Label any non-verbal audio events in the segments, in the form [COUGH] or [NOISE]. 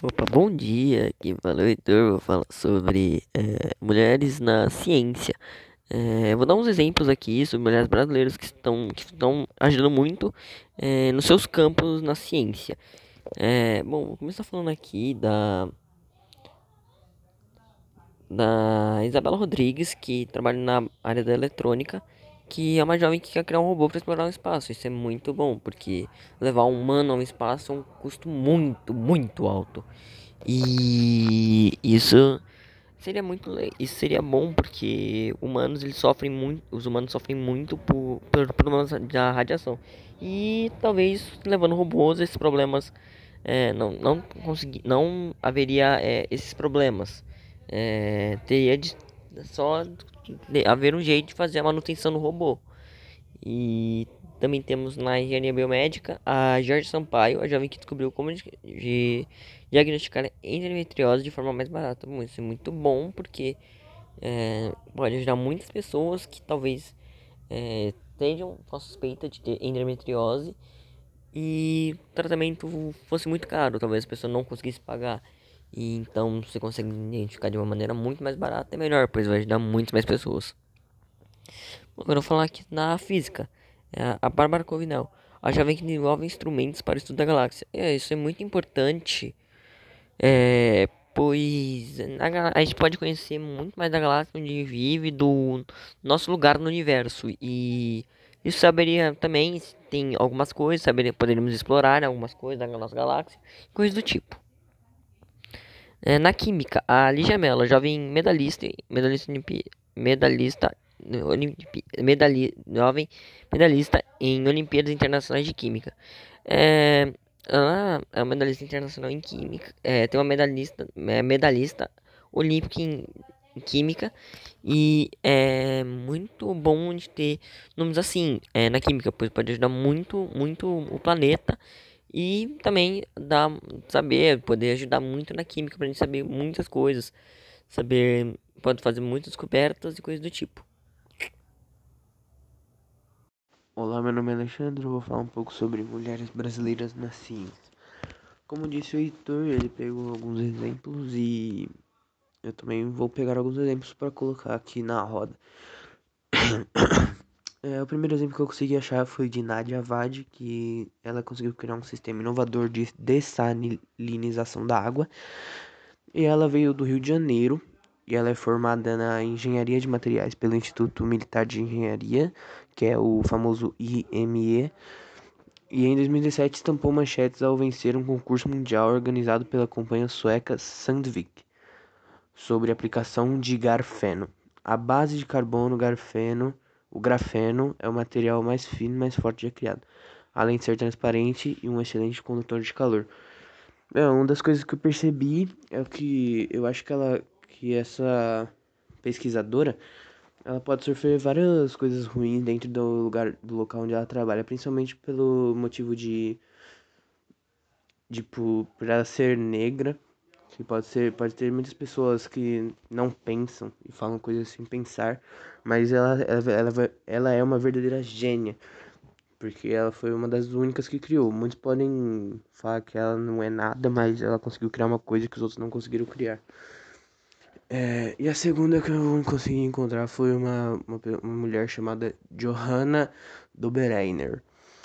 Opa, bom dia, aqui fala o Heitor, vou falar sobre eh, mulheres na ciência. Eh, vou dar uns exemplos aqui sobre mulheres brasileiras que estão, que estão ajudando muito eh, nos seus campos na ciência. Bom, vou começar falando aqui da, da Isabela Rodrigues, que trabalha na área da eletrônica, que é uma jovem que quer criar um robô para explorar o espaço. Isso é muito bom, porque levar um humano ao espaço é um custo muito, muito alto. E isso seria muito, isso seria bom porque humanos eles sofrem muito, os humanos sofrem muito por, por problemas da radiação. E talvez levando robôs esses problemas é, não não conseguir, não haveria é, esses problemas. É, teria de só haver um jeito de fazer a manutenção do robô. E também temos na engenharia biomédica a Jorge Sampaio, a jovem que descobriu como de, diagnosticar endometriose de forma mais barata. Isso é muito bom porque é, pode ajudar muitas pessoas que talvez é, tenham a suspeita de ter endometriose e o tratamento fosse muito caro, talvez a pessoa não conseguisse pagar. E então você consegue identificar de uma maneira muito mais barata e melhor, pois vai ajudar muitas mais pessoas. Agora eu vou falar aqui na física. É a Bárbara Covinel. A jovem que desenvolve instrumentos para o estudo da galáxia. É, isso é muito importante. É, pois gala- a gente pode conhecer muito mais da galáxia onde vive, do nosso lugar no universo. E isso saberia também, tem algumas coisas, saberia, poderíamos explorar algumas coisas da nossa galáxia, coisas do tipo. É, na química, a Lígia Mello, jovem medalhista, medalhista, olimpi- medalhista, olimpi- medalhi, jovem medalhista em Olimpíadas Internacionais de Química. É, ela é uma medalhista internacional em Química, é, tem uma medalhista, é, medalhista olímpica em Química e é muito bom de ter nomes assim é, na Química, pois pode ajudar muito, muito o planeta e também dar, saber, poder ajudar muito na química pra gente saber muitas coisas. Saber, pode fazer muitas descobertas e coisas do tipo. Olá, meu nome é Alexandre, vou falar um pouco sobre mulheres brasileiras na ciência. Como disse o Heitor, ele pegou alguns exemplos e eu também vou pegar alguns exemplos para colocar aqui na roda. [COUGHS] É, o primeiro exemplo que eu consegui achar foi de Nadia Avad, que ela conseguiu criar um sistema inovador de dessalinização da água. E ela veio do Rio de Janeiro e ela é formada na Engenharia de Materiais pelo Instituto Militar de Engenharia, que é o famoso IME. E em 2017 estampou manchetes ao vencer um concurso mundial organizado pela companhia sueca Sandvik sobre aplicação de grafeno. A base de carbono grafeno, o grafeno é o material mais fino e mais forte já criado, além de ser transparente e um excelente condutor de calor. É, uma das coisas que eu percebi é que eu acho que ela que essa pesquisadora ela pode sofrer várias coisas ruins dentro do lugar do local onde ela trabalha, principalmente pelo motivo de tipo por ela ser negra, que pode ser pode ter muitas pessoas que não pensam e falam coisas sem pensar, mas ela ela, ela, ela é uma verdadeira gênia. Porque ela foi uma das únicas que criou. Muitos podem falar que ela não é nada, mas ela conseguiu criar uma coisa que os outros não conseguiram criar. É, e a segunda que eu consegui encontrar foi uma, uma, uma mulher chamada Johanna Dobereiner.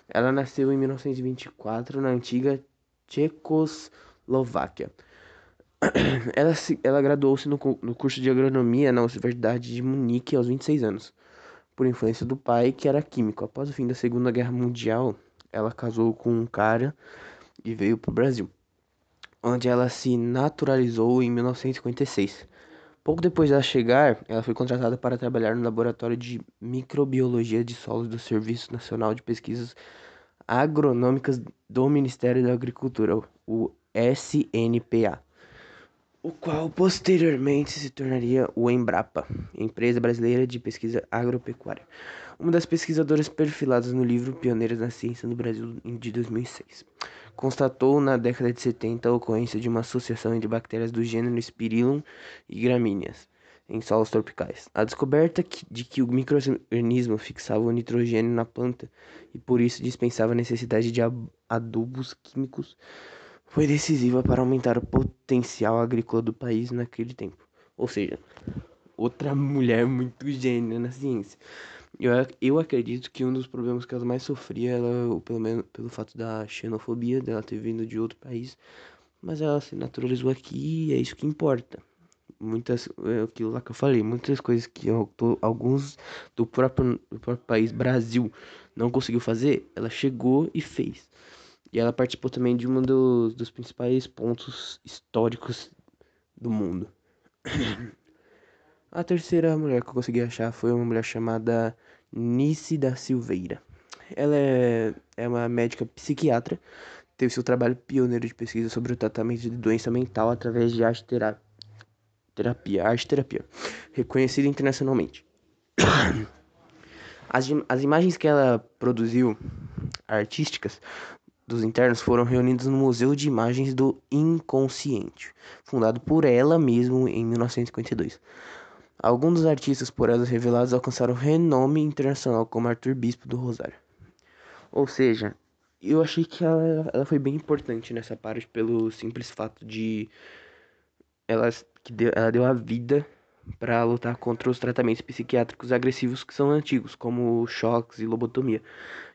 Ela nasceu em 1924 na antiga Tchecoslováquia. [COUGHS] Ela, se- ela graduou-se no, no curso de agronomia na Universidade de Munique aos 26 anos, por influência do pai, que era químico. Após o fim da Segunda Guerra Mundial, ela casou com um cara e veio para o Brasil, onde ela se naturalizou em 1956. Pouco depois de ela chegar, ela foi contratada para trabalhar no Laboratório de Microbiologia de Solos do Serviço Nacional de Pesquisas Agronômicas do Ministério da Agricultura, o SNPA, o qual posteriormente se tornaria o Embrapa, Empresa Brasileira de Pesquisa Agropecuária, uma das pesquisadoras perfiladas no livro Pioneiras na Ciência no Brasil de 2006 constatou na década de 70 a ocorrência de uma associação entre bactérias do gênero Spirillum e gramíneas em solos tropicais. A descoberta de que o microorganismo fixava o nitrogênio na planta e por isso dispensava a necessidade de adubos químicos foi decisiva para aumentar o potencial agrícola do país naquele tempo. Ou seja, outra mulher muito gênia na ciência. Eu, eu acredito que um dos problemas que ela mais sofria, ela, pelo menos pelo fato da xenofobia dela ter vindo de outro país, mas ela se naturalizou aqui e é isso que importa. Muitas, é aquilo lá que eu falei, muitas coisas que eu, alguns do próprio, do próprio país, Brasil, não conseguiu fazer, ela chegou e fez. E ela participou também de um dos, dos principais pontos históricos do mundo. [CLEARS THROAT] A terceira mulher que eu consegui achar foi uma mulher chamada Nice da Silveira. Ela é, é uma médica psiquiatra, teve seu trabalho pioneiro de pesquisa sobre o tratamento de doença mental através de arte terapia, terapia arte terapia, reconhecida internacionalmente. [CLEARS THROAT] As, as imagens que ela produziu, artísticas, dos internos foram reunidas no Museu de Imagens do Inconsciente, fundado por ela mesma em 1952. Alguns dos artistas por elas revelados alcançaram renome internacional, como Arthur Bispo do Rosário. Ou seja, eu achei que ela, ela foi bem importante nessa parte pelo simples fato de ela, que deu, ela deu a vida para lutar contra os tratamentos psiquiátricos agressivos que são antigos, como choques e lobotomia.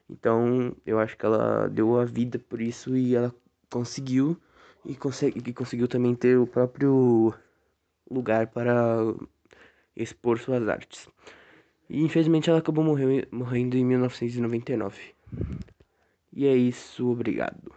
Então, eu acho que ela deu a vida por isso e ela conseguiu e, consegue, e conseguiu também ter o próprio lugar para expor suas artes. E infelizmente ela acabou morrendo, morrendo em 1999. E é isso, obrigado.